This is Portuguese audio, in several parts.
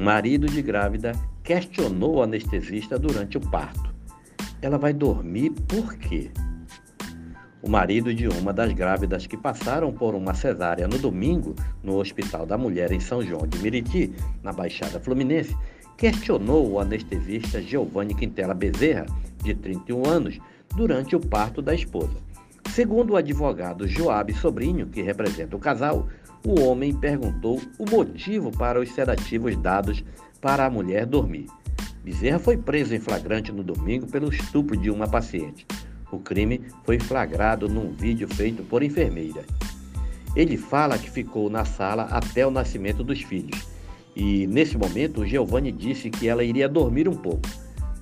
marido de grávida questionou o anestesista durante o parto. Ela vai dormir por quê? O marido de uma das grávidas que passaram por uma cesárea no domingo no Hospital da Mulher em São João de Meriti, na Baixada Fluminense, questionou o anestesista Giovanni Quintela Bezerra, de 31 anos, durante o parto da esposa. Segundo o advogado Joab Sobrinho, que representa o casal, o homem perguntou o motivo para os sedativos dados para a mulher dormir. Bezerra foi preso em flagrante no domingo pelo estupro de uma paciente. O crime foi flagrado num vídeo feito por enfermeira. Ele fala que ficou na sala até o nascimento dos filhos. E nesse momento, Giovanni disse que ela iria dormir um pouco.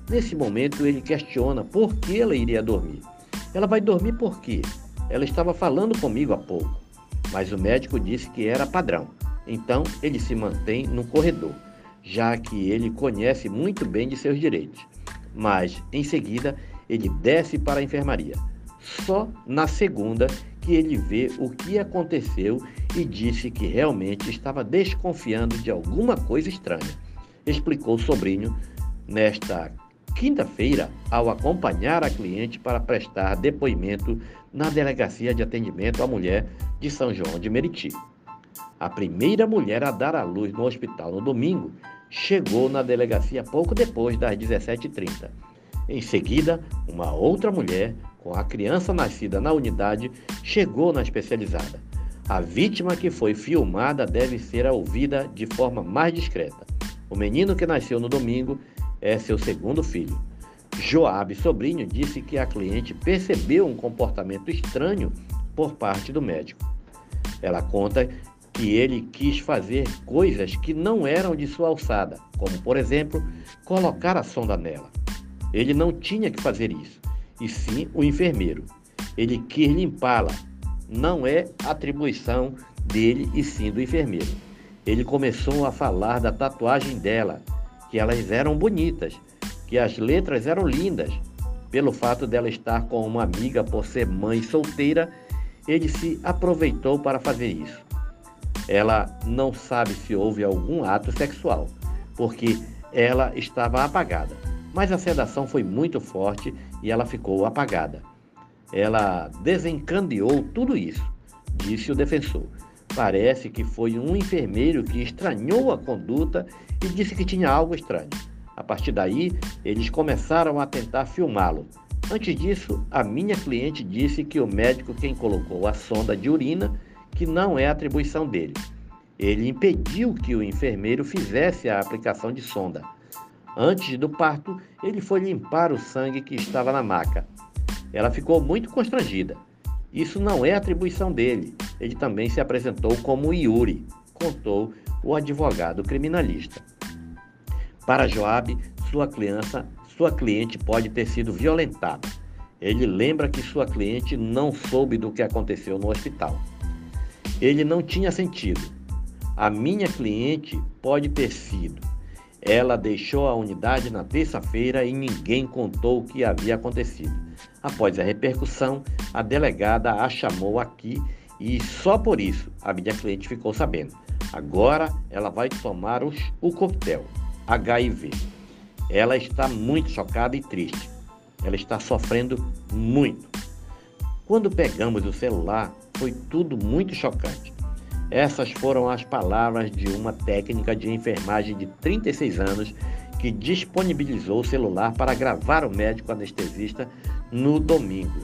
Nesse momento, ele questiona por que ela iria dormir. Ela vai dormir por quê? Ela estava falando comigo há pouco, mas o médico disse que era padrão. Então, ele se mantém no corredor, já que ele conhece muito bem de seus direitos. Mas, em seguida, ele desce para a enfermaria. Só na segunda que ele vê o que aconteceu e disse que realmente estava desconfiando de alguma coisa estranha. Explicou o sobrinho nesta quinta-feira ao acompanhar a cliente para prestar depoimento na Delegacia de Atendimento à Mulher de São João de Meriti. A primeira mulher a dar à luz no hospital no domingo chegou na delegacia pouco depois das 17h30. Em seguida, uma outra mulher, com a criança nascida na unidade, chegou na especializada. A vítima que foi filmada deve ser ouvida de forma mais discreta. O menino que nasceu no domingo é seu segundo filho. Joab, sobrinho, disse que a cliente percebeu um comportamento estranho por parte do médico. Ela conta que ele quis fazer coisas que não eram de sua alçada, como, por exemplo, colocar a sonda nela. Ele não tinha que fazer isso, e sim o enfermeiro. Ele quis limpá-la. Não é atribuição dele e sim do enfermeiro. Ele começou a falar da tatuagem dela, que elas eram bonitas, que as letras eram lindas. Pelo fato dela estar com uma amiga por ser mãe solteira, ele se aproveitou para fazer isso. Ela não sabe se houve algum ato sexual, porque ela estava apagada. Mas a sedação foi muito forte e ela ficou apagada. Ela desencandeou tudo isso, disse o defensor. Parece que foi um enfermeiro que estranhou a conduta e disse que tinha algo estranho. A partir daí, eles começaram a tentar filmá-lo. Antes disso, a minha cliente disse que o médico quem colocou a sonda de urina, que não é atribuição dele. Ele impediu que o enfermeiro fizesse a aplicação de sonda. Antes do parto, ele foi limpar o sangue que estava na maca. Ela ficou muito constrangida. Isso não é atribuição dele. Ele também se apresentou como Yuri, contou o advogado criminalista. Para Joab, sua criança, sua cliente pode ter sido violentada. Ele lembra que sua cliente não soube do que aconteceu no hospital. Ele não tinha sentido. A minha cliente pode ter sido. Ela deixou a unidade na terça-feira e ninguém contou o que havia acontecido. Após a repercussão, a delegada a chamou aqui e só por isso a minha cliente ficou sabendo. Agora ela vai tomar os, o coquetel HIV. Ela está muito chocada e triste. Ela está sofrendo muito. Quando pegamos o celular, foi tudo muito chocante. Essas foram as palavras de uma técnica de enfermagem de 36 anos que disponibilizou o celular para gravar o médico anestesista no domingo.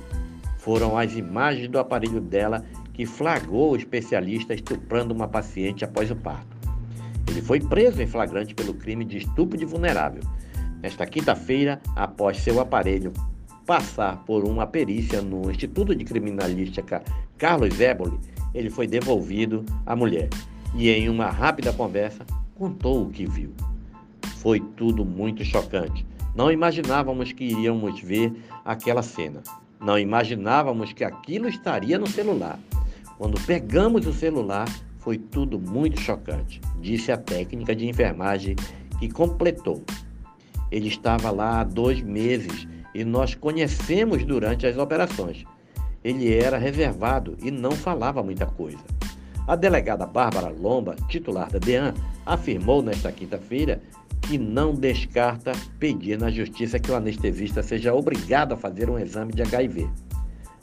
Foram as imagens do aparelho dela que flagrou o especialista estuprando uma paciente após o parto. Ele foi preso em flagrante pelo crime de estupro de vulnerável. Nesta quinta-feira, após seu aparelho passar por uma perícia no Instituto de Criminalística Carlos Éboli, ele foi devolvido à mulher e, em uma rápida conversa, contou o que viu. Foi tudo muito chocante. Não imaginávamos que iríamos ver aquela cena. Não imaginávamos que aquilo estaria no celular. Quando pegamos o celular, foi tudo muito chocante, disse a técnica de enfermagem que completou. Ele estava lá há dois meses e nós conhecemos durante as operações. Ele era reservado e não falava muita coisa. A delegada Bárbara Lomba, titular da DEAN, afirmou nesta quinta-feira que não descarta pedir na justiça que o anestesista seja obrigado a fazer um exame de HIV.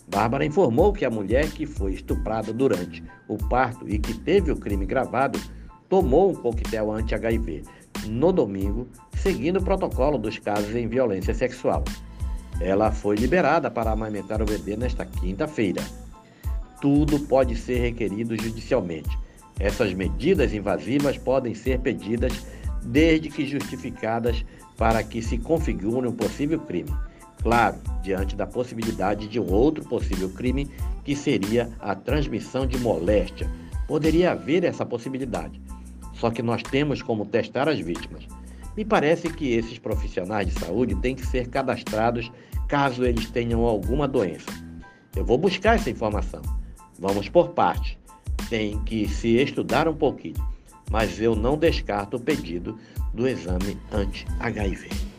Bárbara informou que a mulher que foi estuprada durante o parto e que teve o crime gravado tomou um coquetel anti-HIV no domingo, seguindo o protocolo dos casos em violência sexual. Ela foi liberada para amamentar o bebê nesta quinta-feira. Tudo pode ser requerido judicialmente. Essas medidas invasivas podem ser pedidas desde que justificadas para que se configure um possível crime. Claro, diante da possibilidade de um outro possível crime, que seria a transmissão de moléstia. Poderia haver essa possibilidade. Só que nós temos como testar as vítimas. Me parece que esses profissionais de saúde têm que ser cadastrados caso eles tenham alguma doença. Eu vou buscar essa informação. Vamos por parte. Tem que se estudar um pouquinho mas eu não descarto o pedido do exame anti-HIV.